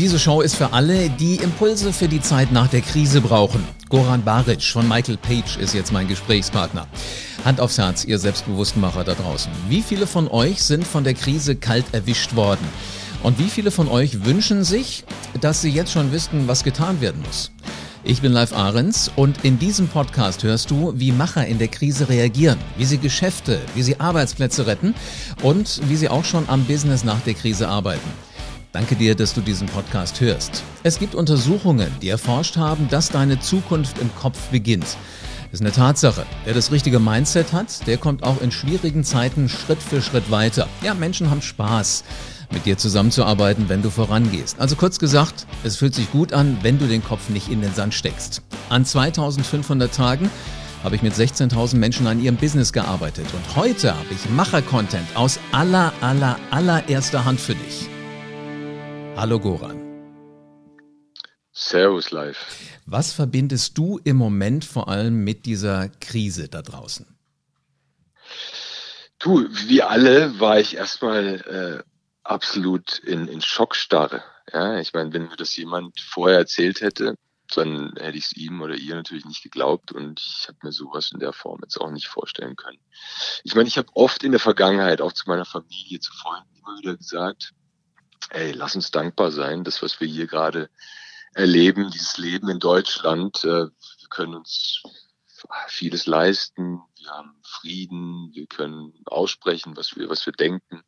Diese Show ist für alle, die Impulse für die Zeit nach der Krise brauchen. Goran Baric von Michael Page ist jetzt mein Gesprächspartner. Hand aufs Herz, ihr Selbstbewusstmacher da draußen. Wie viele von euch sind von der Krise kalt erwischt worden? Und wie viele von euch wünschen sich, dass sie jetzt schon wüssten, was getan werden muss? Ich bin Live Ahrens und in diesem Podcast hörst du, wie Macher in der Krise reagieren, wie sie Geschäfte, wie sie Arbeitsplätze retten und wie sie auch schon am Business nach der Krise arbeiten. Danke dir, dass du diesen Podcast hörst. Es gibt Untersuchungen, die erforscht haben, dass deine Zukunft im Kopf beginnt. Das ist eine Tatsache. Wer das richtige Mindset hat, der kommt auch in schwierigen Zeiten Schritt für Schritt weiter. Ja, Menschen haben Spaß, mit dir zusammenzuarbeiten, wenn du vorangehst. Also kurz gesagt, es fühlt sich gut an, wenn du den Kopf nicht in den Sand steckst. An 2500 Tagen habe ich mit 16.000 Menschen an ihrem Business gearbeitet und heute habe ich Macher-Content aus aller, aller, allererster Hand für dich. Hallo Goran. Servus live. Was verbindest du im Moment vor allem mit dieser Krise da draußen? Du, wie alle war ich erstmal äh, absolut in, in Schockstarre. Ja, ich meine, wenn mir das jemand vorher erzählt hätte, dann hätte ich es ihm oder ihr natürlich nicht geglaubt und ich habe mir sowas in der Form jetzt auch nicht vorstellen können. Ich meine, ich habe oft in der Vergangenheit auch zu meiner Familie, zu Freunden immer wieder gesagt, ey, lass uns dankbar sein, das, was wir hier gerade erleben, dieses Leben in Deutschland. Äh, wir können uns vieles leisten, wir haben Frieden, wir können aussprechen, was wir, was wir denken.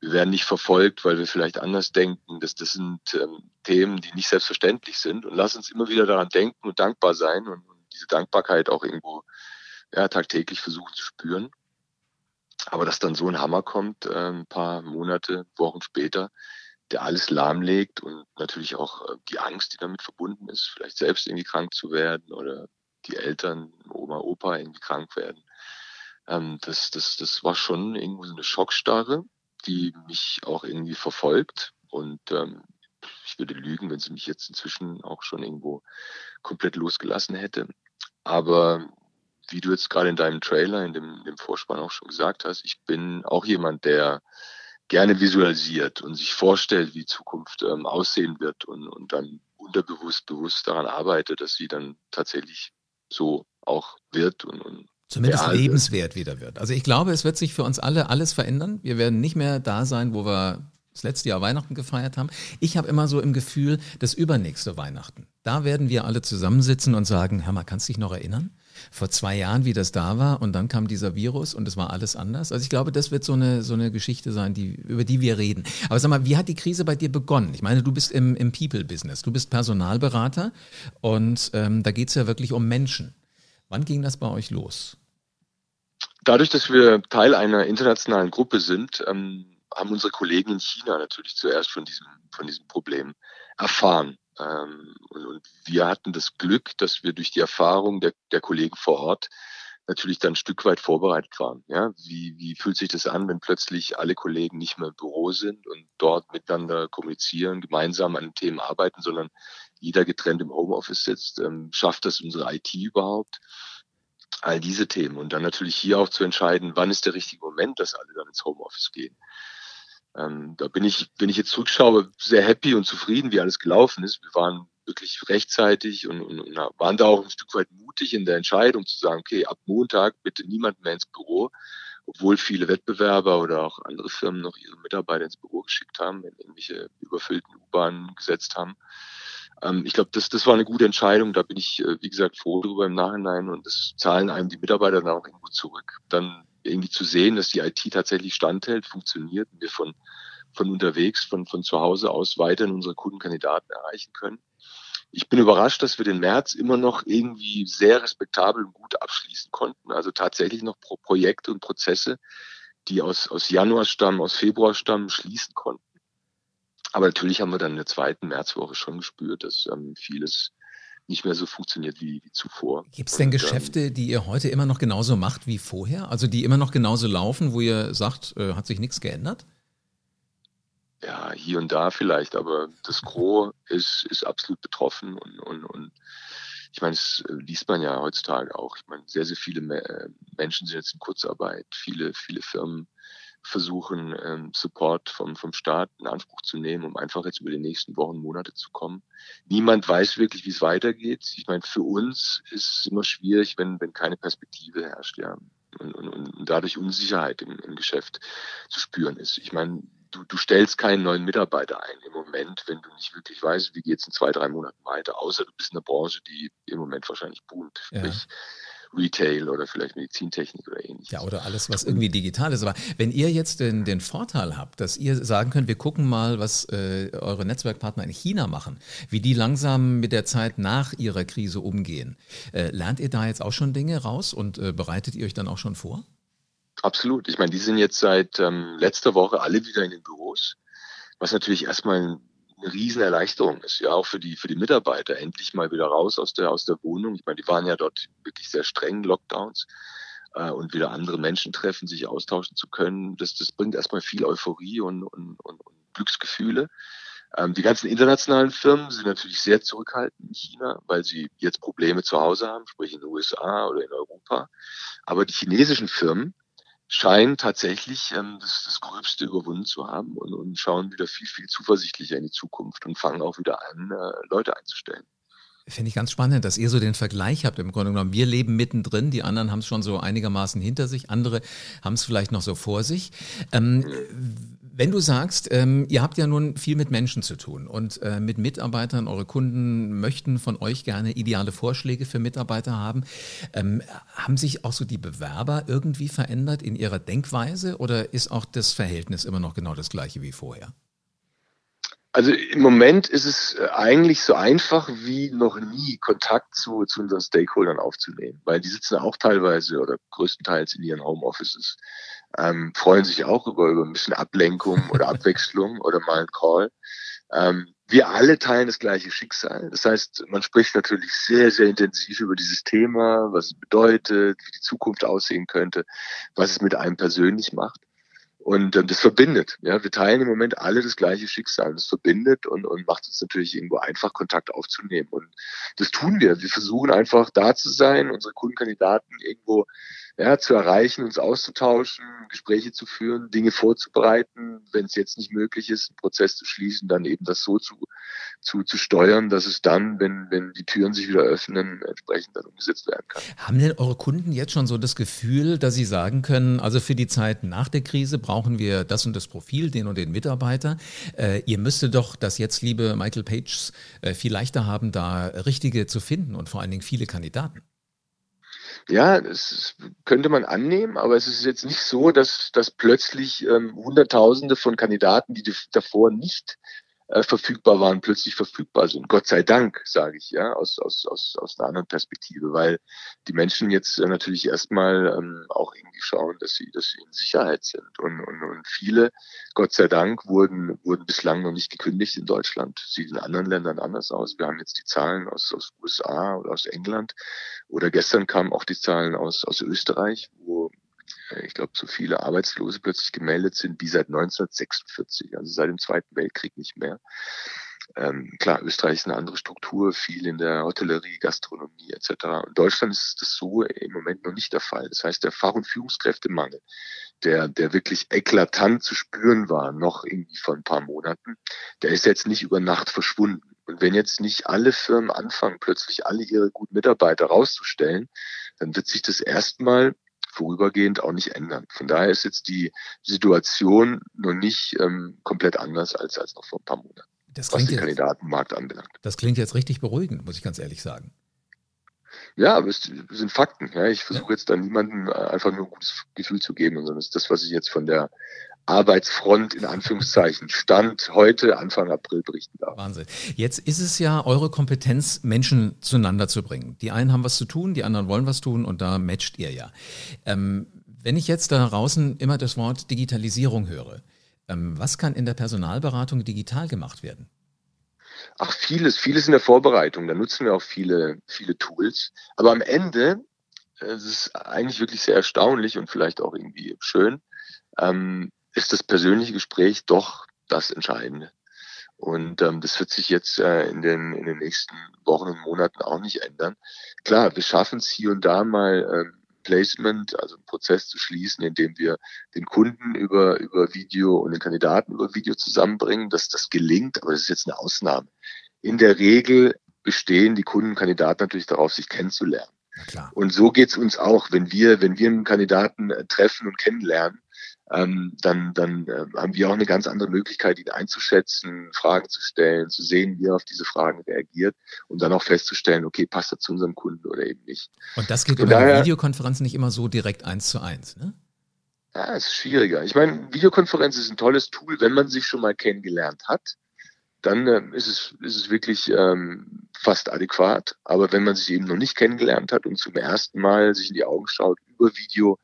Wir werden nicht verfolgt, weil wir vielleicht anders denken. Das, das sind ähm, Themen, die nicht selbstverständlich sind. Und lass uns immer wieder daran denken und dankbar sein und, und diese Dankbarkeit auch irgendwo ja, tagtäglich versuchen zu spüren. Aber dass dann so ein Hammer kommt, äh, ein paar Monate, Wochen später, der alles lahmlegt und natürlich auch äh, die Angst, die damit verbunden ist, vielleicht selbst irgendwie krank zu werden oder die Eltern, Oma, Opa irgendwie krank werden. Ähm, das, das, das war schon irgendwo so eine Schockstarre, die mich auch irgendwie verfolgt. Und ähm, ich würde lügen, wenn sie mich jetzt inzwischen auch schon irgendwo komplett losgelassen hätte. Aber wie du jetzt gerade in deinem Trailer, in dem, dem Vorspann auch schon gesagt hast, ich bin auch jemand, der gerne visualisiert und sich vorstellt, wie Zukunft ähm, aussehen wird und, und dann unterbewusst, bewusst daran arbeitet, dass sie dann tatsächlich so auch wird und, und Zumindest lebenswert wieder wird. Also ich glaube, es wird sich für uns alle alles verändern. Wir werden nicht mehr da sein, wo wir das letzte Jahr Weihnachten gefeiert haben. Ich habe immer so im Gefühl, das übernächste Weihnachten. Da werden wir alle zusammensitzen und sagen, Herr, mal, kannst du dich noch erinnern? vor zwei Jahren, wie das da war und dann kam dieser Virus und es war alles anders. Also ich glaube, das wird so eine, so eine Geschichte sein, die, über die wir reden. Aber sag mal, wie hat die Krise bei dir begonnen? Ich meine, du bist im, im People-Business, du bist Personalberater und ähm, da geht es ja wirklich um Menschen. Wann ging das bei euch los? Dadurch, dass wir Teil einer internationalen Gruppe sind, ähm, haben unsere Kollegen in China natürlich zuerst von diesem, von diesem Problem erfahren. Ähm, und, und, wir hatten das Glück, dass wir durch die Erfahrung der, der Kollegen vor Ort natürlich dann ein Stück weit vorbereitet waren. Ja, wie, wie fühlt sich das an, wenn plötzlich alle Kollegen nicht mehr im Büro sind und dort miteinander kommunizieren, gemeinsam an Themen arbeiten, sondern jeder getrennt im Homeoffice sitzt? Ähm, schafft das unsere IT überhaupt? All diese Themen und dann natürlich hier auch zu entscheiden, wann ist der richtige Moment, dass alle dann ins Homeoffice gehen. Ähm, da bin ich, wenn ich jetzt zurückschaue, sehr happy und zufrieden, wie alles gelaufen ist. Wir waren wirklich rechtzeitig und, und, und waren da auch ein Stück weit mutig in der Entscheidung zu sagen, okay, ab Montag bitte niemand mehr ins Büro, obwohl viele Wettbewerber oder auch andere Firmen noch ihre Mitarbeiter ins Büro geschickt haben, in irgendwelche überfüllten U-Bahnen gesetzt haben. Ähm, ich glaube, das, das war eine gute Entscheidung. Da bin ich, äh, wie gesagt, froh drüber im Nachhinein und das zahlen einem die Mitarbeiter dann auch irgendwo zurück. Dann irgendwie zu sehen, dass die IT tatsächlich standhält, funktioniert und wir von, von unterwegs, von, von zu Hause aus weiterhin unsere Kundenkandidaten erreichen können. Ich bin überrascht, dass wir den März immer noch irgendwie sehr respektabel und gut abschließen konnten. Also tatsächlich noch Pro Projekte und Prozesse, die aus, aus Januar stammen, aus Februar stammen, schließen konnten. Aber natürlich haben wir dann in der zweiten Märzwoche schon gespürt, dass ähm, vieles nicht mehr so funktioniert wie, wie zuvor. Gibt es denn Und, Geschäfte, ähm, die ihr heute immer noch genauso macht wie vorher? Also die immer noch genauso laufen, wo ihr sagt, äh, hat sich nichts geändert? Ja, hier und da vielleicht, aber das Gros ist, ist absolut betroffen und, und, und ich meine, das äh, liest man ja heutzutage auch. Ich meine, sehr, sehr viele Menschen sind jetzt in Kurzarbeit. Viele, viele Firmen versuchen, ähm, Support vom, vom Staat in Anspruch zu nehmen, um einfach jetzt über die nächsten Wochen, Monate zu kommen. Niemand weiß wirklich, wie es weitergeht. Ich meine, für uns ist es immer schwierig, wenn, wenn keine Perspektive herrscht, ja. Und, und, und dadurch Unsicherheit im, im Geschäft zu spüren ist. Ich meine, du, du stellst keinen neuen Mitarbeiter ein im Moment, wenn du nicht wirklich weißt, wie geht es in zwei, drei Monaten weiter, außer du bist in einer Branche, die im Moment wahrscheinlich boomt. Sprich, ja. Retail oder vielleicht Medizintechnik oder ähnliches. Ja, oder alles, was irgendwie digital ist. Aber wenn ihr jetzt den, den Vorteil habt, dass ihr sagen könnt, wir gucken mal, was äh, eure Netzwerkpartner in China machen, wie die langsam mit der Zeit nach ihrer Krise umgehen, äh, lernt ihr da jetzt auch schon Dinge raus und äh, bereitet ihr euch dann auch schon vor? Absolut. Ich meine, die sind jetzt seit ähm, letzter Woche alle wieder in den Büros, was natürlich erstmal eine Riesenerleichterung ist, ja auch für die für die Mitarbeiter endlich mal wieder raus aus der aus der Wohnung. Ich meine, die waren ja dort wirklich sehr streng Lockdowns äh, und wieder andere Menschen treffen, sich austauschen zu können. Das das bringt erstmal viel Euphorie und und, und, und Glücksgefühle. Ähm, die ganzen internationalen Firmen sind natürlich sehr zurückhaltend in China, weil sie jetzt Probleme zu Hause haben, sprich in den USA oder in Europa. Aber die chinesischen Firmen scheinen tatsächlich ähm, das, das Gröbste überwunden zu haben und, und schauen wieder viel, viel zuversichtlicher in die Zukunft und fangen auch wieder an, äh, Leute einzustellen. Finde ich ganz spannend, dass ihr so den Vergleich habt im Grunde genommen. Wir leben mittendrin, die anderen haben es schon so einigermaßen hinter sich, andere haben es vielleicht noch so vor sich. Ähm, wenn du sagst, ähm, ihr habt ja nun viel mit Menschen zu tun und äh, mit Mitarbeitern, eure Kunden möchten von euch gerne ideale Vorschläge für Mitarbeiter haben. Ähm, haben sich auch so die Bewerber irgendwie verändert in ihrer Denkweise oder ist auch das Verhältnis immer noch genau das gleiche wie vorher? Also im Moment ist es äh, eigentlich so einfach wie noch nie, Kontakt zu, zu unseren Stakeholdern aufzunehmen, weil die sitzen auch teilweise oder größtenteils in ihren Homeoffices ähm, freuen sich auch über, über ein bisschen Ablenkung oder Abwechslung oder mal ein Call. Ähm, wir alle teilen das gleiche Schicksal. Das heißt, man spricht natürlich sehr, sehr intensiv über dieses Thema, was es bedeutet, wie die Zukunft aussehen könnte, was es mit einem persönlich macht. Und ähm, das verbindet. Ja, wir teilen im Moment alle das gleiche Schicksal. Das verbindet und, und macht uns natürlich irgendwo einfach Kontakt aufzunehmen. Und das tun wir. Wir versuchen einfach da zu sein, unsere Kundenkandidaten irgendwo ja, zu erreichen, uns auszutauschen, Gespräche zu führen, Dinge vorzubereiten, wenn es jetzt nicht möglich ist, einen Prozess zu schließen, dann eben das so zu, zu, zu steuern, dass es dann, wenn, wenn die Türen sich wieder öffnen, entsprechend dann umgesetzt werden kann. Haben denn eure Kunden jetzt schon so das Gefühl, dass sie sagen können, also für die Zeit nach der Krise brauchen wir das und das Profil, den und den Mitarbeiter. Äh, ihr müsstet doch das jetzt, liebe Michael Pages, äh, viel leichter haben, da richtige zu finden und vor allen Dingen viele Kandidaten. Ja, das könnte man annehmen, aber es ist jetzt nicht so, dass, dass plötzlich ähm, Hunderttausende von Kandidaten, die davor nicht äh, verfügbar waren, plötzlich verfügbar sind. Gott sei Dank, sage ich, ja, aus, aus, aus, aus einer anderen Perspektive, weil die Menschen jetzt äh, natürlich erstmal ähm, auch irgendwie schauen, dass sie, dass sie in Sicherheit sind. Und, und, und viele, Gott sei Dank, wurden, wurden bislang noch nicht gekündigt in Deutschland. Sieht in anderen Ländern anders aus. Wir haben jetzt die Zahlen aus, aus USA oder aus England. Oder gestern kamen auch die Zahlen aus, aus Österreich, wo ich glaube, so viele Arbeitslose plötzlich gemeldet sind wie seit 1946, also seit dem Zweiten Weltkrieg nicht mehr. Ähm, klar, Österreich ist eine andere Struktur, viel in der Hotellerie, Gastronomie etc. In Deutschland ist das so im Moment noch nicht der Fall. Das heißt, der Fach- und Führungskräftemangel, der, der wirklich eklatant zu spüren war, noch irgendwie vor ein paar Monaten, der ist jetzt nicht über Nacht verschwunden. Und wenn jetzt nicht alle Firmen anfangen, plötzlich alle ihre guten Mitarbeiter rauszustellen, dann wird sich das erstmal vorübergehend auch nicht ändern. Von daher ist jetzt die Situation noch nicht ähm, komplett anders als, als noch vor ein paar Monaten, das was den jetzt, Kandidatenmarkt anbelangt. Das klingt jetzt richtig beruhigend, muss ich ganz ehrlich sagen. Ja, aber es sind Fakten. Ja. Ich versuche ja. jetzt da niemandem äh, einfach nur ein gutes Gefühl zu geben, sondern es ist das, was ich jetzt von der Arbeitsfront in Anführungszeichen Stand heute, Anfang April berichten darf. Wahnsinn. Jetzt ist es ja eure Kompetenz, Menschen zueinander zu bringen. Die einen haben was zu tun, die anderen wollen was tun und da matcht ihr ja. Ähm, wenn ich jetzt da draußen immer das Wort Digitalisierung höre, ähm, was kann in der Personalberatung digital gemacht werden? Ach, vieles, vieles in der Vorbereitung. Da nutzen wir auch viele, viele Tools. Aber am Ende, äh, es ist eigentlich wirklich sehr erstaunlich und vielleicht auch irgendwie schön, ähm, ist das persönliche Gespräch doch das Entscheidende. Und ähm, das wird sich jetzt äh, in, den, in den nächsten Wochen und Monaten auch nicht ändern. Klar, wir schaffen es hier und da mal ähm, Placement, also einen Prozess zu schließen, indem wir den Kunden über, über Video und den Kandidaten über Video zusammenbringen, dass das gelingt, aber das ist jetzt eine Ausnahme. In der Regel bestehen die Kunden und Kandidaten natürlich darauf, sich kennenzulernen. Und so geht's uns auch, wenn wir, wenn wir einen Kandidaten äh, treffen und kennenlernen, ähm, dann, dann äh, haben wir auch eine ganz andere Möglichkeit, ihn einzuschätzen, Fragen zu stellen, zu sehen, wie er auf diese Fragen reagiert und dann auch festzustellen, okay, passt er zu unserem Kunden oder eben nicht. Und das geht über daher, Videokonferenzen nicht immer so direkt eins zu eins, ne? Ja, es ist schwieriger. Ich meine, Videokonferenz ist ein tolles Tool, wenn man sich schon mal kennengelernt hat dann äh, ist, es, ist es wirklich ähm, fast adäquat. Aber wenn man sich eben noch nicht kennengelernt hat und zum ersten Mal sich in die Augen schaut über Video,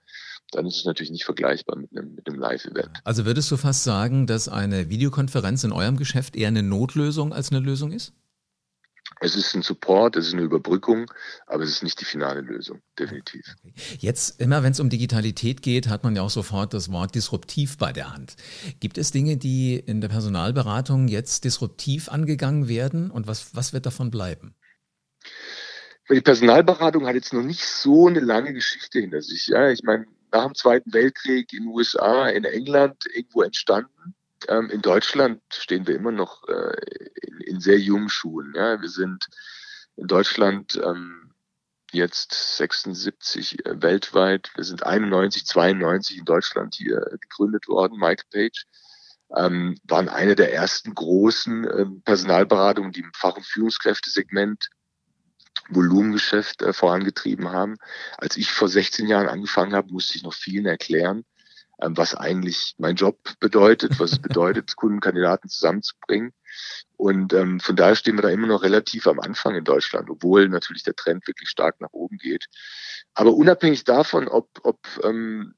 dann ist es natürlich nicht vergleichbar mit einem, mit einem Live-Event. Also würdest du fast sagen, dass eine Videokonferenz in eurem Geschäft eher eine Notlösung als eine Lösung ist? Es ist ein Support, es ist eine Überbrückung, aber es ist nicht die finale Lösung, definitiv. Jetzt, immer wenn es um Digitalität geht, hat man ja auch sofort das Wort disruptiv bei der Hand. Gibt es Dinge, die in der Personalberatung jetzt disruptiv angegangen werden und was, was wird davon bleiben? Die Personalberatung hat jetzt noch nicht so eine lange Geschichte hinter sich. Ja, ich meine, nach dem Zweiten Weltkrieg in den USA, in England irgendwo entstanden ähm, in Deutschland stehen wir immer noch äh, in, in, sehr jungen Schulen. Ja? Wir sind in Deutschland ähm, jetzt 76 äh, weltweit. Wir sind 91, 92 in Deutschland hier gegründet worden, Mike Page. Ähm, waren eine der ersten großen äh, Personalberatungen, die im Fach- und Führungskräftesegment Volumengeschäft äh, vorangetrieben haben. Als ich vor 16 Jahren angefangen habe, musste ich noch vielen erklären, ähm, was eigentlich mein Job bedeutet, was es bedeutet, Kundenkandidaten zusammenzubringen. Und ähm, von daher stehen wir da immer noch relativ am Anfang in Deutschland, obwohl natürlich der Trend wirklich stark nach oben geht. Aber unabhängig davon, ob, ob, ähm,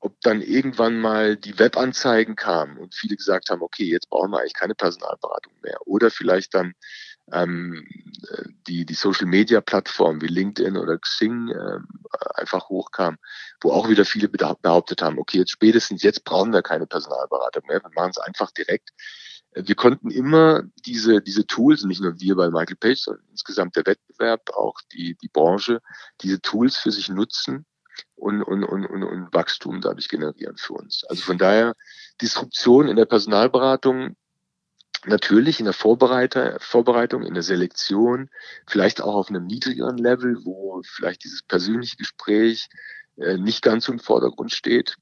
ob dann irgendwann mal die Webanzeigen kamen und viele gesagt haben, okay, jetzt brauchen wir eigentlich keine Personalberatung mehr. Oder vielleicht dann ähm, die, die Social Media Plattform wie LinkedIn oder Xing ähm, einfach hochkam, wo auch wieder viele behauptet haben, okay, jetzt spätestens jetzt brauchen wir keine Personalberatung mehr, wir machen es einfach direkt. Äh, wir konnten immer diese, diese Tools, nicht nur wir bei Michael Page, sondern insgesamt der Wettbewerb, auch die, die Branche, diese Tools für sich nutzen und, und, und, und, und Wachstum dadurch generieren für uns. Also von daher Disruption in der Personalberatung natürlich in der Vorbereitung, in der Selektion, vielleicht auch auf einem niedrigeren Level, wo vielleicht dieses persönliche Gespräch äh, nicht ganz so im Vordergrund steht.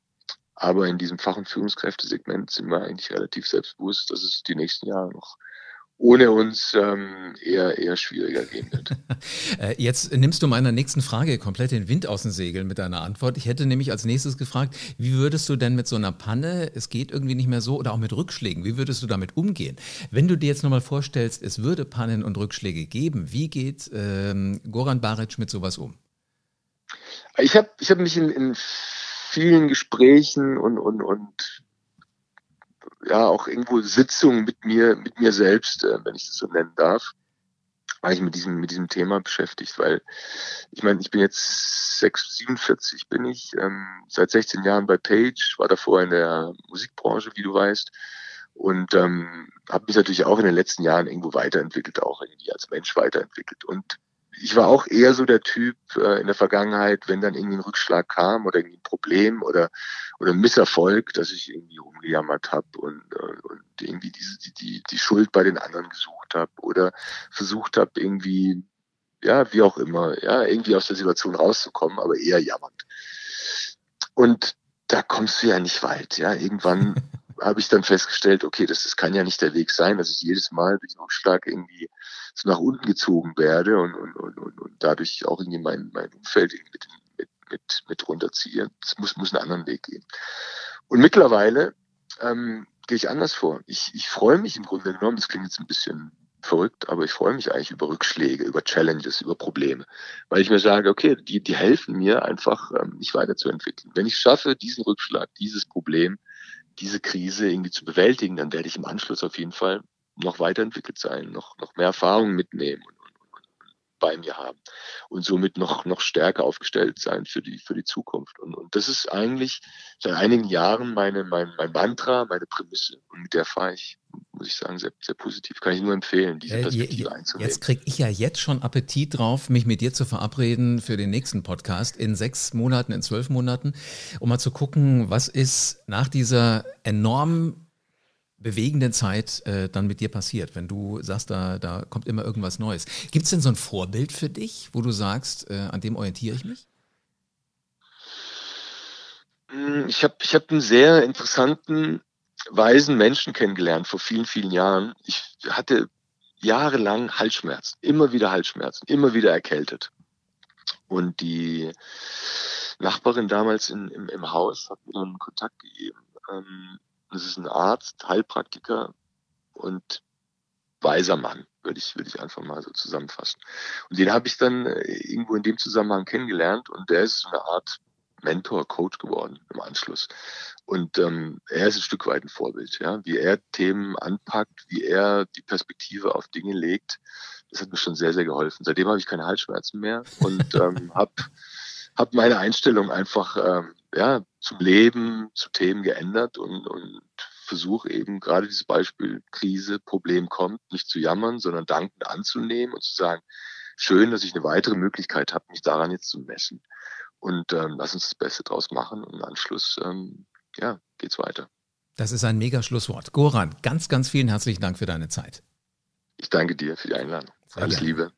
Aber in diesem Fach- und Führungskräftesegment sind wir eigentlich relativ selbstbewusst, dass es die nächsten Jahre noch ohne uns ähm, eher, eher schwieriger gehen wird. Äh, jetzt nimmst du meiner nächsten Frage komplett den Wind aus den Segeln mit deiner Antwort. Ich hätte nämlich als nächstes gefragt, wie würdest du denn mit so einer Panne, es geht irgendwie nicht mehr so, oder auch mit Rückschlägen, wie würdest du damit umgehen? Wenn du dir jetzt nochmal vorstellst, es würde Pannen und Rückschläge geben, wie geht ähm, Goran Baric mit sowas um? Ich habe ich hab mich in, in vielen Gesprächen und, und, und ja auch irgendwo Sitzungen mit mir, mit mir selbst, äh, wenn ich das so nennen darf, war ich mit diesem, mit diesem Thema beschäftigt, weil ich meine, ich bin jetzt 6, 47 bin ich, ähm, seit 16 Jahren bei Page, war davor in der Musikbranche, wie du weißt, und ähm, habe mich natürlich auch in den letzten Jahren irgendwo weiterentwickelt, auch irgendwie als Mensch weiterentwickelt. Und ich war auch eher so der Typ äh, in der Vergangenheit, wenn dann irgendwie ein Rückschlag kam oder irgendwie ein Problem oder oder ein Misserfolg, dass ich irgendwie rumgejammert habe und, äh, und irgendwie diese die, die die Schuld bei den anderen gesucht habe oder versucht habe irgendwie ja wie auch immer ja irgendwie aus der Situation rauszukommen, aber eher jammernd. Und da kommst du ja nicht weit, ja irgendwann habe ich dann festgestellt, okay, das, das kann ja nicht der Weg sein, dass ich jedes Mal durch einen Rückschlag irgendwie so nach unten gezogen werde und, und, und, und, und dadurch auch irgendwie mein, mein Umfeld mit, mit, mit, mit runterziehe. Es muss, muss einen anderen Weg gehen. Und mittlerweile ähm, gehe ich anders vor. Ich, ich freue mich im Grunde genommen, das klingt jetzt ein bisschen verrückt, aber ich freue mich eigentlich über Rückschläge, über Challenges, über Probleme, weil ich mir sage, okay, die, die helfen mir einfach, ähm, mich weiterzuentwickeln. Wenn ich schaffe, diesen Rückschlag, dieses Problem, diese Krise irgendwie zu bewältigen, dann werde ich im Anschluss auf jeden Fall noch weiterentwickelt sein, noch, noch mehr Erfahrungen mitnehmen und, und, und, bei mir haben und somit noch, noch stärker aufgestellt sein für die, für die Zukunft. Und, und das ist eigentlich seit einigen Jahren meine, mein, mein Mantra, meine Prämisse und mit der fahre ich, muss ich sagen, sehr, sehr positiv. Kann ich nur empfehlen, diese äh, Perspektive äh, einzunehmen. Jetzt kriege ich ja jetzt schon Appetit drauf, mich mit dir zu verabreden für den nächsten Podcast in sechs Monaten, in zwölf Monaten, um mal zu gucken, was ist nach dieser enorm bewegenden Zeit äh, dann mit dir passiert, wenn du sagst, da, da kommt immer irgendwas Neues. Gibt es denn so ein Vorbild für dich, wo du sagst, äh, an dem orientiere ich mich? Hm, ich habe ich hab einen sehr interessanten, weisen Menschen kennengelernt vor vielen, vielen Jahren. Ich hatte jahrelang Halsschmerzen, immer wieder Halsschmerzen, immer wieder erkältet. Und die Nachbarin damals in, im, im Haus hat mir dann Kontakt gegeben. Ähm, das ist ein Arzt, Heilpraktiker und weiser Mann, würde ich, würde ich einfach mal so zusammenfassen. Und den habe ich dann äh, irgendwo in dem Zusammenhang kennengelernt und der ist eine Art Mentor, Coach geworden im Anschluss. Und ähm, er ist ein Stück weit ein Vorbild, ja, wie er Themen anpackt, wie er die Perspektive auf Dinge legt. Das hat mir schon sehr, sehr geholfen. Seitdem habe ich keine Halsschmerzen mehr und ähm, habe hab meine Einstellung einfach ähm, ja, zum Leben, zu Themen geändert und, und versuche eben gerade dieses Beispiel Krise, Problem kommt, nicht zu jammern, sondern dankend anzunehmen und zu sagen, schön, dass ich eine weitere Möglichkeit habe, mich daran jetzt zu messen und ähm, lass uns das Beste draus machen und im Anschluss ähm, ja, geht's weiter. Das ist ein mega Schlusswort. Goran, ganz, ganz vielen herzlichen Dank für deine Zeit. Ich danke dir für die Einladung. Sehr Alles gerne. Liebe.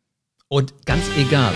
Und ganz egal,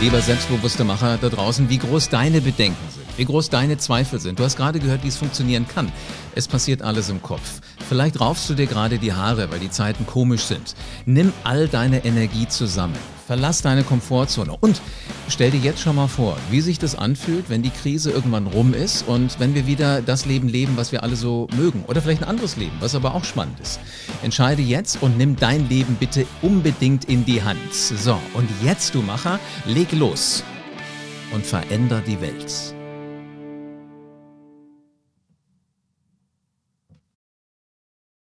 lieber selbstbewusste Macher da draußen, wie groß deine Bedenken sind, wie groß deine Zweifel sind. Du hast gerade gehört, wie es funktionieren kann. Es passiert alles im Kopf. Vielleicht raufst du dir gerade die Haare, weil die Zeiten komisch sind. Nimm all deine Energie zusammen. Verlass deine Komfortzone und stell dir jetzt schon mal vor, wie sich das anfühlt, wenn die Krise irgendwann rum ist und wenn wir wieder das Leben leben, was wir alle so mögen. Oder vielleicht ein anderes Leben, was aber auch spannend ist. Entscheide jetzt und nimm dein Leben bitte unbedingt in die Hand. So, und jetzt, du Macher, leg los und veränder die Welt.